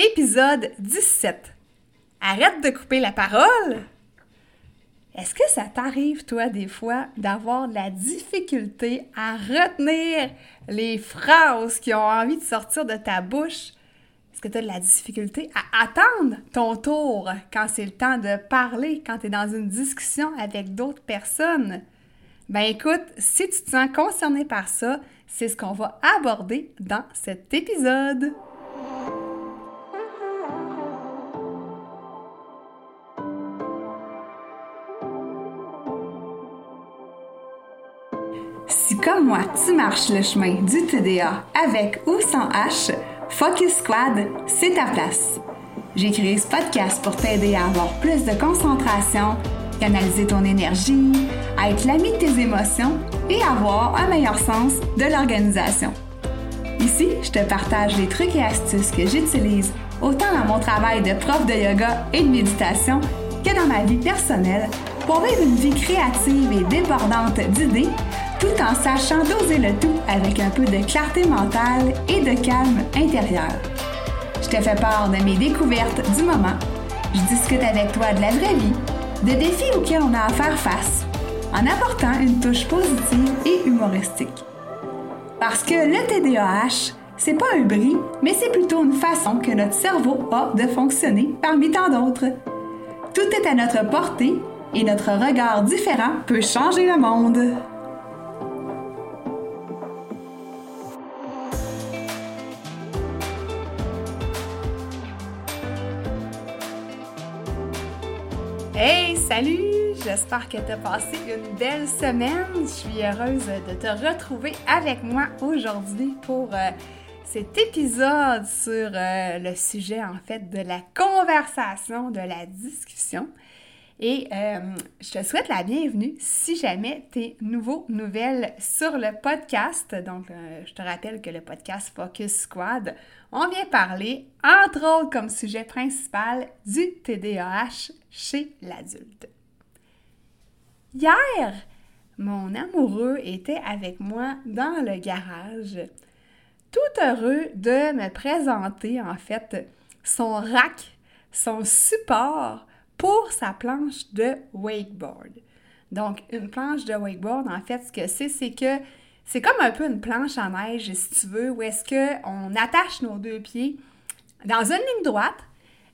Épisode 17. Arrête de couper la parole. Est-ce que ça t'arrive, toi, des fois, d'avoir de la difficulté à retenir les phrases qui ont envie de sortir de ta bouche? Est-ce que tu as de la difficulté à attendre ton tour quand c'est le temps de parler, quand tu es dans une discussion avec d'autres personnes? Ben écoute, si tu te sens concerné par ça, c'est ce qu'on va aborder dans cet épisode. Comme moi, tu marches le chemin du TDA avec ou sans H, Focus Squad, c'est ta place. J'ai créé ce podcast pour t'aider à avoir plus de concentration, canaliser ton énergie, à être l'ami de tes émotions et avoir un meilleur sens de l'organisation. Ici, je te partage les trucs et astuces que j'utilise autant dans mon travail de prof de yoga et de méditation que dans ma vie personnelle pour vivre une vie créative et débordante d'idées tout en sachant doser le tout avec un peu de clarté mentale et de calme intérieur. Je te fais part de mes découvertes du moment. Je discute avec toi de la vraie vie, de défis auxquels on a à faire face, en apportant une touche positive et humoristique. Parce que le TDAH, c'est pas un bris, mais c'est plutôt une façon que notre cerveau a de fonctionner parmi tant d'autres. Tout est à notre portée et notre regard différent peut changer le monde. Hey, salut! J'espère que tu as passé une belle semaine. Je suis heureuse de te retrouver avec moi aujourd'hui pour euh, cet épisode sur euh, le sujet en fait de la conversation, de la discussion. Et euh, je te souhaite la bienvenue si jamais tu es nouveau, nouvelle sur le podcast. Donc, je te rappelle que le podcast Focus Squad, on vient parler, entre autres comme sujet principal, du TDAH chez l'adulte. Hier, mon amoureux était avec moi dans le garage, tout heureux de me présenter en fait son rack, son support pour sa planche de wakeboard. Donc, une planche de wakeboard, en fait, ce que c'est, c'est que c'est comme un peu une planche en neige, si tu veux, où est-ce qu'on attache nos deux pieds dans une ligne droite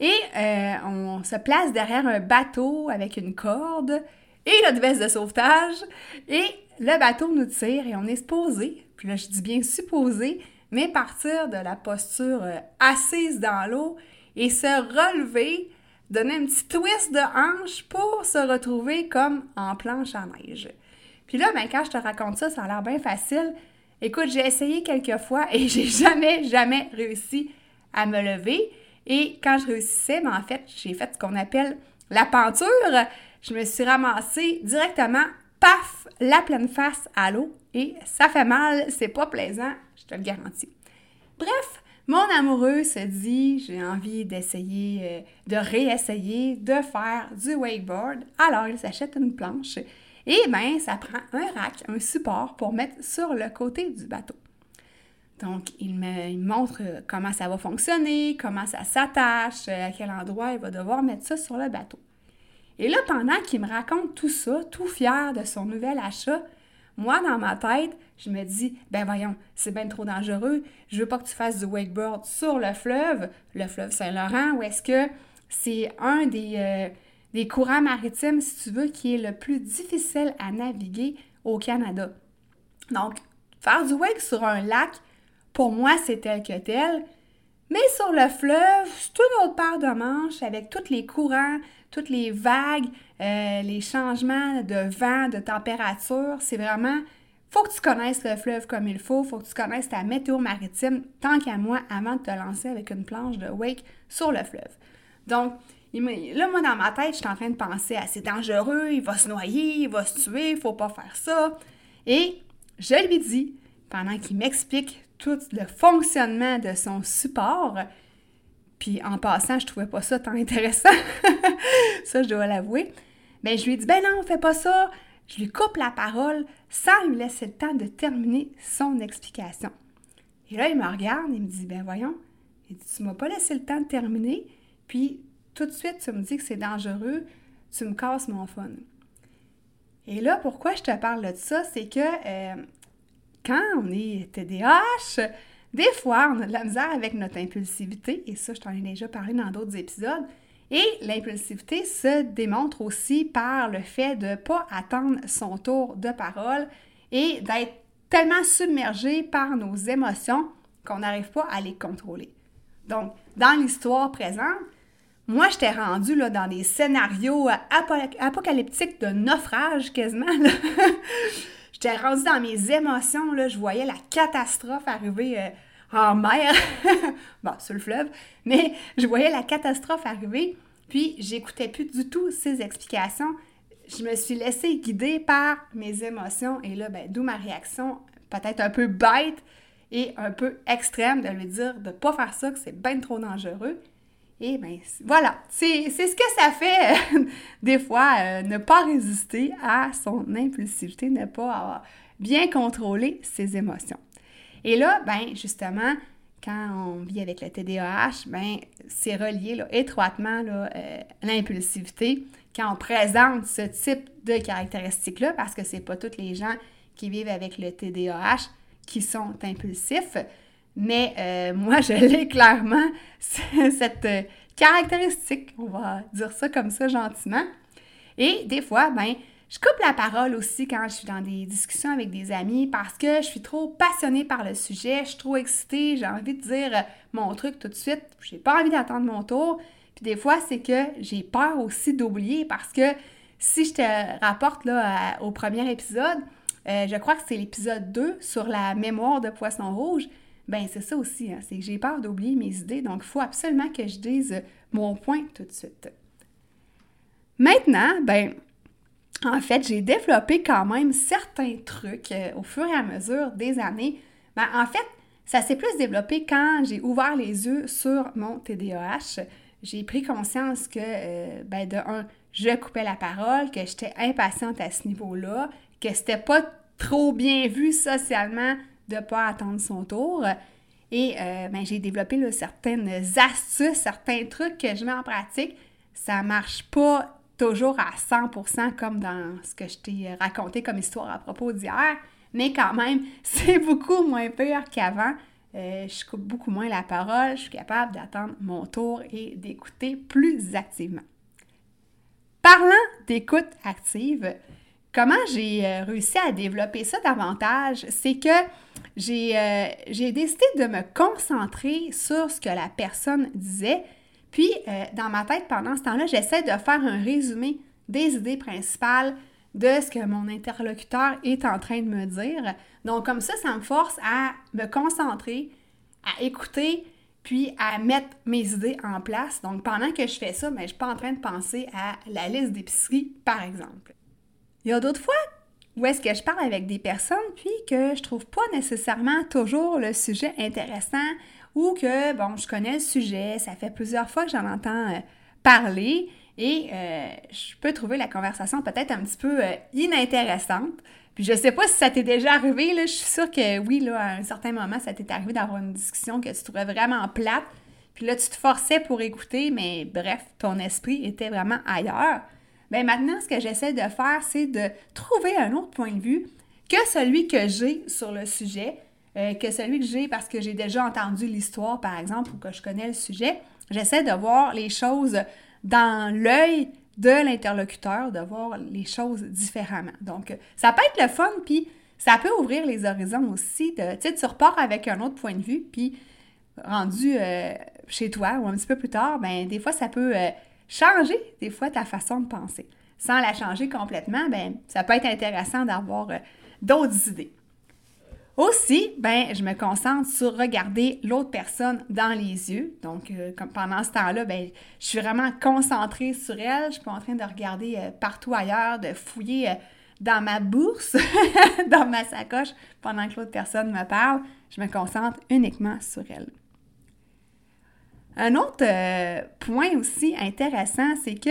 et euh, on se place derrière un bateau avec une corde et notre veste de sauvetage. Et le bateau nous tire et on est supposé, puis là je dis bien supposé, mais partir de la posture euh, assise dans l'eau et se relever, donner un petit twist de hanche pour se retrouver comme en planche à neige. Puis là, ben, quand je te raconte ça, ça a l'air bien facile. Écoute, j'ai essayé quelques fois et j'ai jamais, jamais réussi à me lever. Et quand je réussissais, ben, en fait, j'ai fait ce qu'on appelle la penture. Je me suis ramassée directement, paf, la pleine face à l'eau. Et ça fait mal, c'est pas plaisant, je te le garantis. Bref, mon amoureux se dit, j'ai envie d'essayer, euh, de réessayer de faire du wakeboard. Alors, il s'achète une planche. Et bien, ça prend un rack, un support pour mettre sur le côté du bateau. Donc, il me, montre comment ça va fonctionner, comment ça s'attache, à quel endroit il va devoir mettre ça sur le bateau. Et là, pendant qu'il me raconte tout ça, tout fier de son nouvel achat, moi, dans ma tête, je me dis, ben voyons, c'est bien trop dangereux, je veux pas que tu fasses du wakeboard sur le fleuve, le fleuve Saint-Laurent, ou est-ce que c'est un des, euh, des courants maritimes, si tu veux, qui est le plus difficile à naviguer au Canada. Donc, faire du wake sur un lac, pour moi, c'est tel que tel. Mais sur le fleuve, c'est une autre paire de manches avec tous les courants, toutes les vagues, euh, les changements de vent, de température. C'est vraiment, faut que tu connaisses le fleuve comme il faut, faut que tu connaisses ta météo maritime, tant qu'à moi, avant de te lancer avec une planche de wake sur le fleuve. Donc, là, moi, dans ma tête, je suis en train de penser à c'est dangereux, il va se noyer, il va se tuer, il faut pas faire ça. Et je lui dis, pendant qu'il m'explique tout le fonctionnement de son support. Puis en passant, je trouvais pas ça tant intéressant. ça, je dois l'avouer. Mais je lui ai dit, ben non, fais pas ça. Je lui coupe la parole sans lui laisser le temps de terminer son explication. Et là, il me regarde et me dit, ben voyons, Il dit, tu m'as pas laissé le temps de terminer, puis tout de suite, tu me dis que c'est dangereux, tu me casses mon fun. Et là, pourquoi je te parle de ça, c'est que euh, quand on est TDAH, des fois, on a de la misère avec notre impulsivité, et ça, je t'en ai déjà parlé dans d'autres épisodes. Et l'impulsivité se démontre aussi par le fait de ne pas attendre son tour de parole et d'être tellement submergé par nos émotions qu'on n'arrive pas à les contrôler. Donc, dans l'histoire présente, moi, je t'ai rendu là, dans des scénarios apocalyptiques de naufrage quasiment. J'étais rendu dans mes émotions, je voyais la catastrophe arriver euh, en mer, bon, sur le fleuve, mais je voyais la catastrophe arriver, puis j'écoutais plus du tout ses explications. Je me suis laissée guider par mes émotions, et là, ben, d'où ma réaction peut-être un peu bête et un peu extrême de lui dire de ne pas faire ça, que c'est bien trop dangereux. Et bien, voilà, c'est ce que ça fait des fois, euh, ne pas résister à son impulsivité, ne pas bien contrôler ses émotions. Et là, ben justement, quand on vit avec le TDAH, ben c'est relié là, étroitement là, euh, l'impulsivité. Quand on présente ce type de caractéristiques-là, parce que c'est pas tous les gens qui vivent avec le TDAH qui sont impulsifs, mais euh, moi, je l'ai clairement, cette euh, caractéristique, on va dire ça comme ça gentiment. Et des fois, ben, je coupe la parole aussi quand je suis dans des discussions avec des amis parce que je suis trop passionnée par le sujet, je suis trop excitée, j'ai envie de dire euh, mon truc tout de suite, j'ai pas envie d'attendre mon tour. Puis des fois, c'est que j'ai peur aussi d'oublier parce que si je te rapporte là, au premier épisode, euh, je crois que c'est l'épisode 2 sur la mémoire de Poisson Rouge. Ben c'est ça aussi, hein, c'est que j'ai peur d'oublier mes idées, donc il faut absolument que je dise mon point tout de suite. Maintenant, ben en fait, j'ai développé quand même certains trucs euh, au fur et à mesure des années. Ben, en fait, ça s'est plus développé quand j'ai ouvert les yeux sur mon TDAH. J'ai pris conscience que, euh, ben, de un, je coupais la parole, que j'étais impatiente à ce niveau-là, que c'était pas trop bien vu socialement de ne pas attendre son tour. Et euh, ben, j'ai développé certaines astuces, certains trucs que je mets en pratique. Ça marche pas toujours à 100% comme dans ce que je t'ai raconté comme histoire à propos d'hier, mais quand même, c'est beaucoup moins pire qu'avant. Euh, je coupe beaucoup moins la parole, je suis capable d'attendre mon tour et d'écouter plus activement. Parlant d'écoute active, comment j'ai euh, réussi à développer ça davantage, c'est que j'ai euh, décidé de me concentrer sur ce que la personne disait puis, euh, dans ma tête, pendant ce temps-là, j'essaie de faire un résumé des idées principales de ce que mon interlocuteur est en train de me dire. Donc, comme ça, ça me force à me concentrer, à écouter, puis à mettre mes idées en place. Donc, pendant que je fais ça, ben, je ne suis pas en train de penser à la liste d'épicerie, par exemple. Il y a d'autres fois où est-ce que je parle avec des personnes, puis que je trouve pas nécessairement toujours le sujet intéressant ou que, bon, je connais le sujet, ça fait plusieurs fois que j'en entends euh, parler et euh, je peux trouver la conversation peut-être un petit peu euh, inintéressante. Puis je sais pas si ça t'est déjà arrivé, là, je suis sûre que oui, là, à un certain moment, ça t'est arrivé d'avoir une discussion que tu trouvais vraiment plate, puis là, tu te forçais pour écouter, mais bref, ton esprit était vraiment ailleurs. Bien maintenant, ce que j'essaie de faire, c'est de trouver un autre point de vue que celui que j'ai sur le sujet, euh, que celui que j'ai parce que j'ai déjà entendu l'histoire, par exemple, ou que je connais le sujet. J'essaie de voir les choses dans l'œil de l'interlocuteur, de voir les choses différemment. Donc, ça peut être le fun, puis ça peut ouvrir les horizons aussi. Tu sais, tu repars avec un autre point de vue, puis rendu euh, chez toi ou un petit peu plus tard, ben des fois, ça peut euh, changer, des fois, ta façon de penser. Sans la changer complètement, ben ça peut être intéressant d'avoir d'autres idées. Aussi, ben, je me concentre sur regarder l'autre personne dans les yeux. Donc, euh, pendant ce temps-là, ben, je suis vraiment concentrée sur elle. Je suis pas en train de regarder euh, partout ailleurs, de fouiller euh, dans ma bourse, dans ma sacoche, pendant que l'autre personne me parle. Je me concentre uniquement sur elle. Un autre point aussi intéressant, c'est que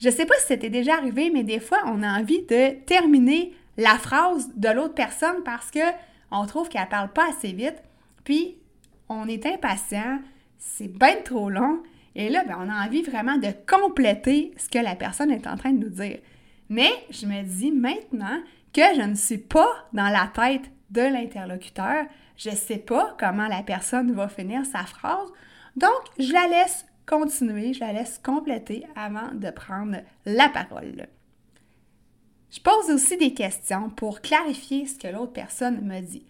je ne sais pas si c'était déjà arrivé, mais des fois, on a envie de terminer la phrase de l'autre personne parce que on trouve qu'elle parle pas assez vite, puis on est impatient, c'est bien trop long. Et là, ben, on a envie vraiment de compléter ce que la personne est en train de nous dire. Mais je me dis maintenant que je ne suis pas dans la tête de l'interlocuteur. Je ne sais pas comment la personne va finir sa phrase. Donc, je la laisse continuer, je la laisse compléter avant de prendre la parole. Je pose aussi des questions pour clarifier ce que l'autre personne me dit.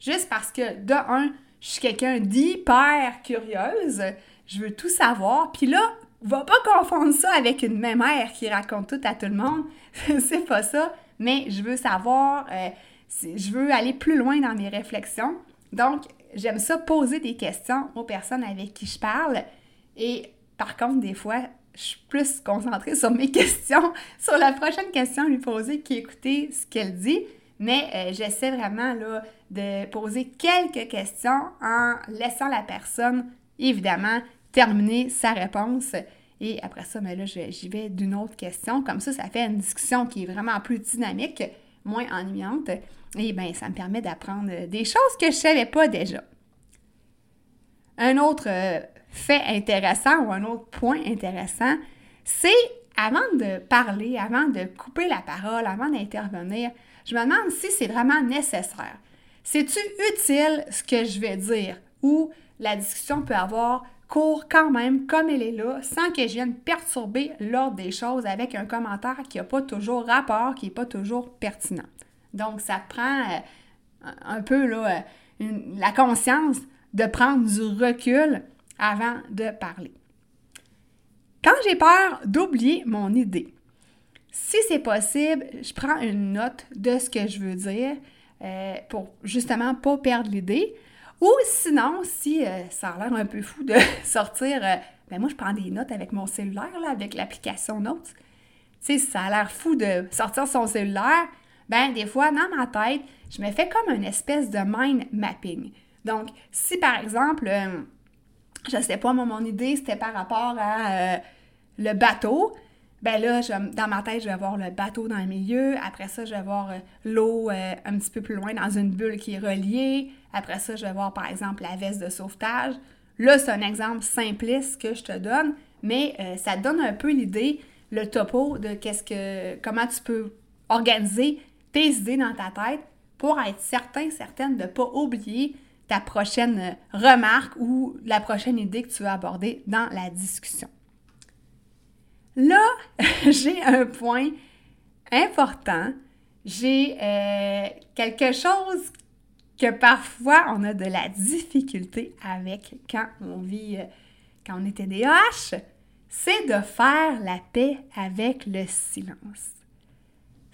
Juste parce que, de un, je suis quelqu'un d'hyper curieuse, je veux tout savoir, puis là, va pas confondre ça avec une mère qui raconte tout à tout le monde. c'est pas ça, mais je veux savoir, euh, je veux aller plus loin dans mes réflexions. Donc, j'aime ça poser des questions aux personnes avec qui je parle. Et par contre, des fois, je suis plus concentrée sur mes questions, sur la prochaine question à lui poser qu'écouter ce qu'elle dit. Mais euh, j'essaie vraiment là, de poser quelques questions en laissant la personne, évidemment, terminer sa réponse. Et après ça, mais ben là, j'y vais d'une autre question. Comme ça, ça fait une discussion qui est vraiment plus dynamique, moins ennuyante. Et bien, ça me permet d'apprendre des choses que je ne savais pas déjà. Un autre euh, fait intéressant ou un autre point intéressant, c'est avant de parler, avant de couper la parole, avant d'intervenir, je me demande si c'est vraiment nécessaire. C'est-tu utile ce que je vais dire ou la discussion peut avoir cours quand même comme elle est là, sans que je vienne perturber l'ordre des choses avec un commentaire qui n'a pas toujours rapport, qui n'est pas toujours pertinent? Donc, ça prend euh, un peu euh, la conscience de prendre du recul avant de parler. Quand j'ai peur d'oublier mon idée, si c'est possible, je prends une note de ce que je veux dire euh, pour justement pas perdre l'idée. Ou sinon, si ça a l'air un peu fou de sortir, ben moi je prends des notes avec mon cellulaire, avec l'application Notes. Tu sais, ça a l'air fou de sortir son cellulaire, ben des fois, dans ma tête, je me fais comme une espèce de mind mapping. Donc, si par exemple, je sais pas, mon idée, c'était par rapport à le bateau, ben là, dans ma tête, je vais voir le bateau dans le milieu. Après ça, je vais voir euh, l'eau euh, un petit peu plus loin dans une bulle qui est reliée. Après ça, je vais voir, par exemple, la veste de sauvetage. Là, c'est un exemple simpliste que je te donne, mais euh, ça donne un peu l'idée, le topo de qu'est-ce que, comment tu peux organiser tes idées dans ta tête pour être certain, certaine de ne pas oublier ta prochaine remarque ou la prochaine idée que tu veux aborder dans la discussion. Là, j'ai un point important. J'ai euh, quelque chose que parfois on a de la difficulté avec quand on vit, euh, quand on est TDAH, c'est de faire la paix avec le silence.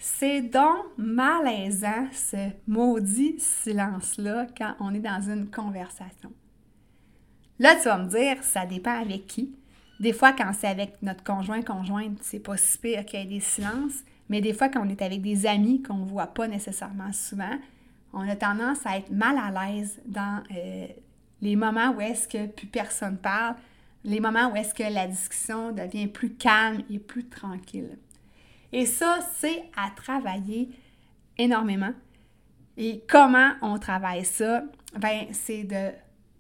C'est donc malaisant ce maudit silence-là quand on est dans une conversation. Là, tu vas me dire, ça dépend avec qui. Des fois, quand c'est avec notre conjoint, conjointe, c'est pas si pire qu'il y ait des silences. Mais des fois, quand on est avec des amis qu'on ne voit pas nécessairement souvent, on a tendance à être mal à l'aise dans euh, les moments où est-ce que plus personne parle, les moments où est-ce que la discussion devient plus calme et plus tranquille. Et ça, c'est à travailler énormément. Et comment on travaille ça? Ben, c'est de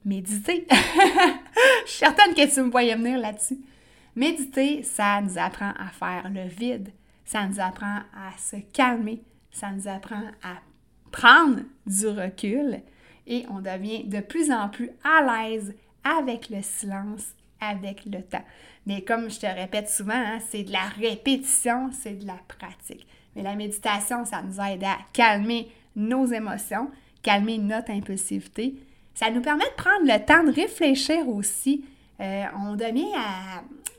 méditer. Je suis certaine que tu me voyais venir là-dessus. Méditer, ça nous apprend à faire le vide, ça nous apprend à se calmer, ça nous apprend à prendre du recul et on devient de plus en plus à l'aise avec le silence, avec le temps. Mais comme je te répète souvent, hein, c'est de la répétition, c'est de la pratique. Mais la méditation, ça nous aide à calmer nos émotions, calmer notre impulsivité, ça nous permet de prendre le temps de réfléchir aussi. Euh, on devient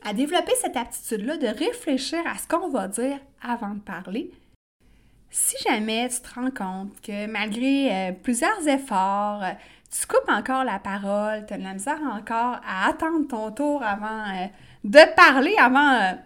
à, développer cette aptitude-là de réfléchir à ce qu'on va dire avant de parler. Si jamais tu te rends compte que malgré euh, plusieurs efforts, tu coupes encore la parole, tu as de la misère encore à attendre ton tour avant de parler, avant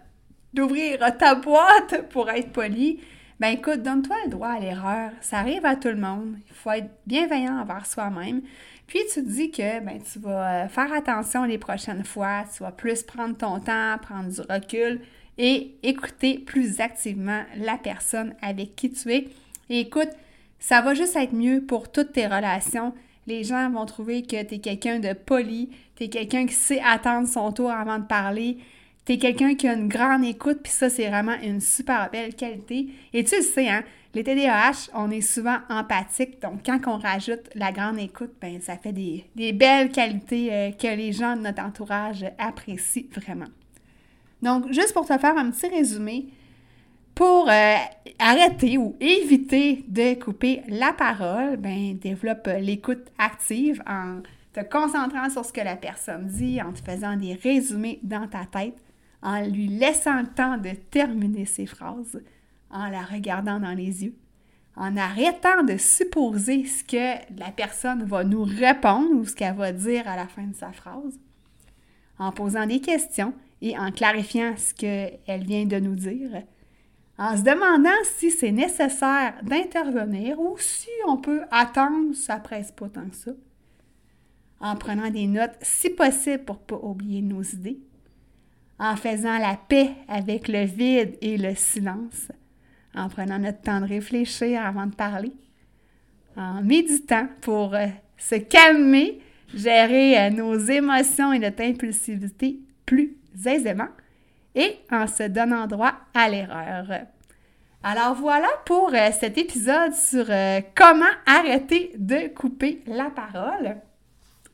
d'ouvrir ta boîte pour être poli, ben écoute, donne-toi le droit à l'erreur. Ça arrive à tout le monde. Il faut être bienveillant envers soi-même. Puis tu te dis que ben, tu vas euh, faire attention les prochaines fois, tu vas plus prendre ton temps, prendre du recul et écouter plus activement la personne avec qui tu es. Et écoute, ça va juste être mieux pour toutes tes relations Les gens vont trouver que tu es quelqu'un de poli, tu es quelqu'un qui sait attendre son tour avant de parler, tu es quelqu'un qui a une grande écoute, puis ça, c'est vraiment une super belle qualité. Et tu le sais, hein, les TDAH, on est souvent empathique, donc quand on rajoute la grande écoute, ben ça fait des, belles qualités euh, que les gens de notre entourage apprécient vraiment. Donc, juste pour te faire un petit résumé, pour euh, arrêter ou éviter de couper la parole, ben, développe l'écoute active en te concentrant sur ce que la personne dit, en te faisant des résumés dans ta tête, en lui laissant le temps de terminer ses phrases, en la regardant dans les yeux, en arrêtant de supposer ce que la personne va nous répondre ou ce qu'elle va dire à la fin de sa phrase, en posant des questions et en clarifiant ce qu'elle vient de nous dire, en se demandant si c'est nécessaire d'intervenir ou si on peut attendre, ça presse pas tant que ça, en prenant des notes si possible pour ne pas oublier nos idées, en faisant la paix avec le vide et le silence, en prenant notre temps de réfléchir avant de parler, en méditant pour euh, se calmer, gérer euh, nos émotions et notre impulsivité plus aisément, et en se donnant droit à l'erreur. Alors voilà pour euh, cet épisode sur euh, comment arrêter de couper la parole.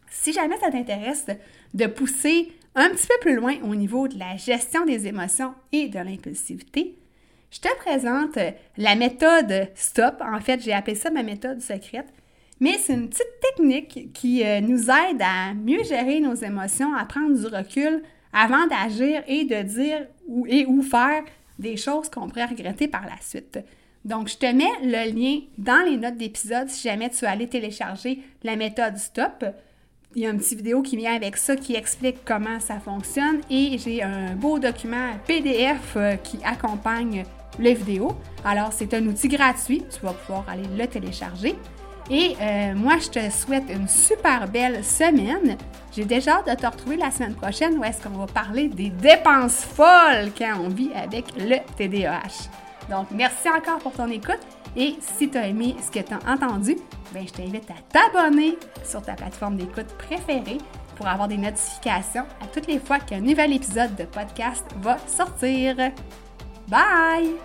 Si jamais ça t'intéresse de pousser un petit peu plus loin au niveau de la gestion des émotions et de l'impulsivité, je te présente la méthode STOP. En fait, j'ai appelé ça ma méthode secrète. Mais c'est une petite technique qui euh, nous aide à mieux gérer nos émotions, à prendre du recul, avant d'agir et de dire ou, et ou faire des choses qu'on pourrait regretter par la suite. Donc, je te mets le lien dans les notes d'épisode si jamais tu veux aller télécharger la méthode STOP. Il y a une petite vidéo qui vient avec ça qui explique comment ça fonctionne et j'ai un beau document PDF euh, qui accompagne les vidéos. Alors, c'est un outil gratuit, tu vas pouvoir aller le télécharger. Et euh, moi, je te souhaite une super belle semaine. J'ai déjà hâte de te retrouver la semaine prochaine où est-ce qu'on va parler des dépenses folles quand on vit avec le TDAH. Donc, merci encore pour ton écoute. Et si tu as aimé ce que tu as entendu, ben, je t'invite à t'abonner sur ta plateforme d'écoute préférée pour avoir des notifications à toutes les fois qu'un nouvel épisode de podcast va sortir. Bye!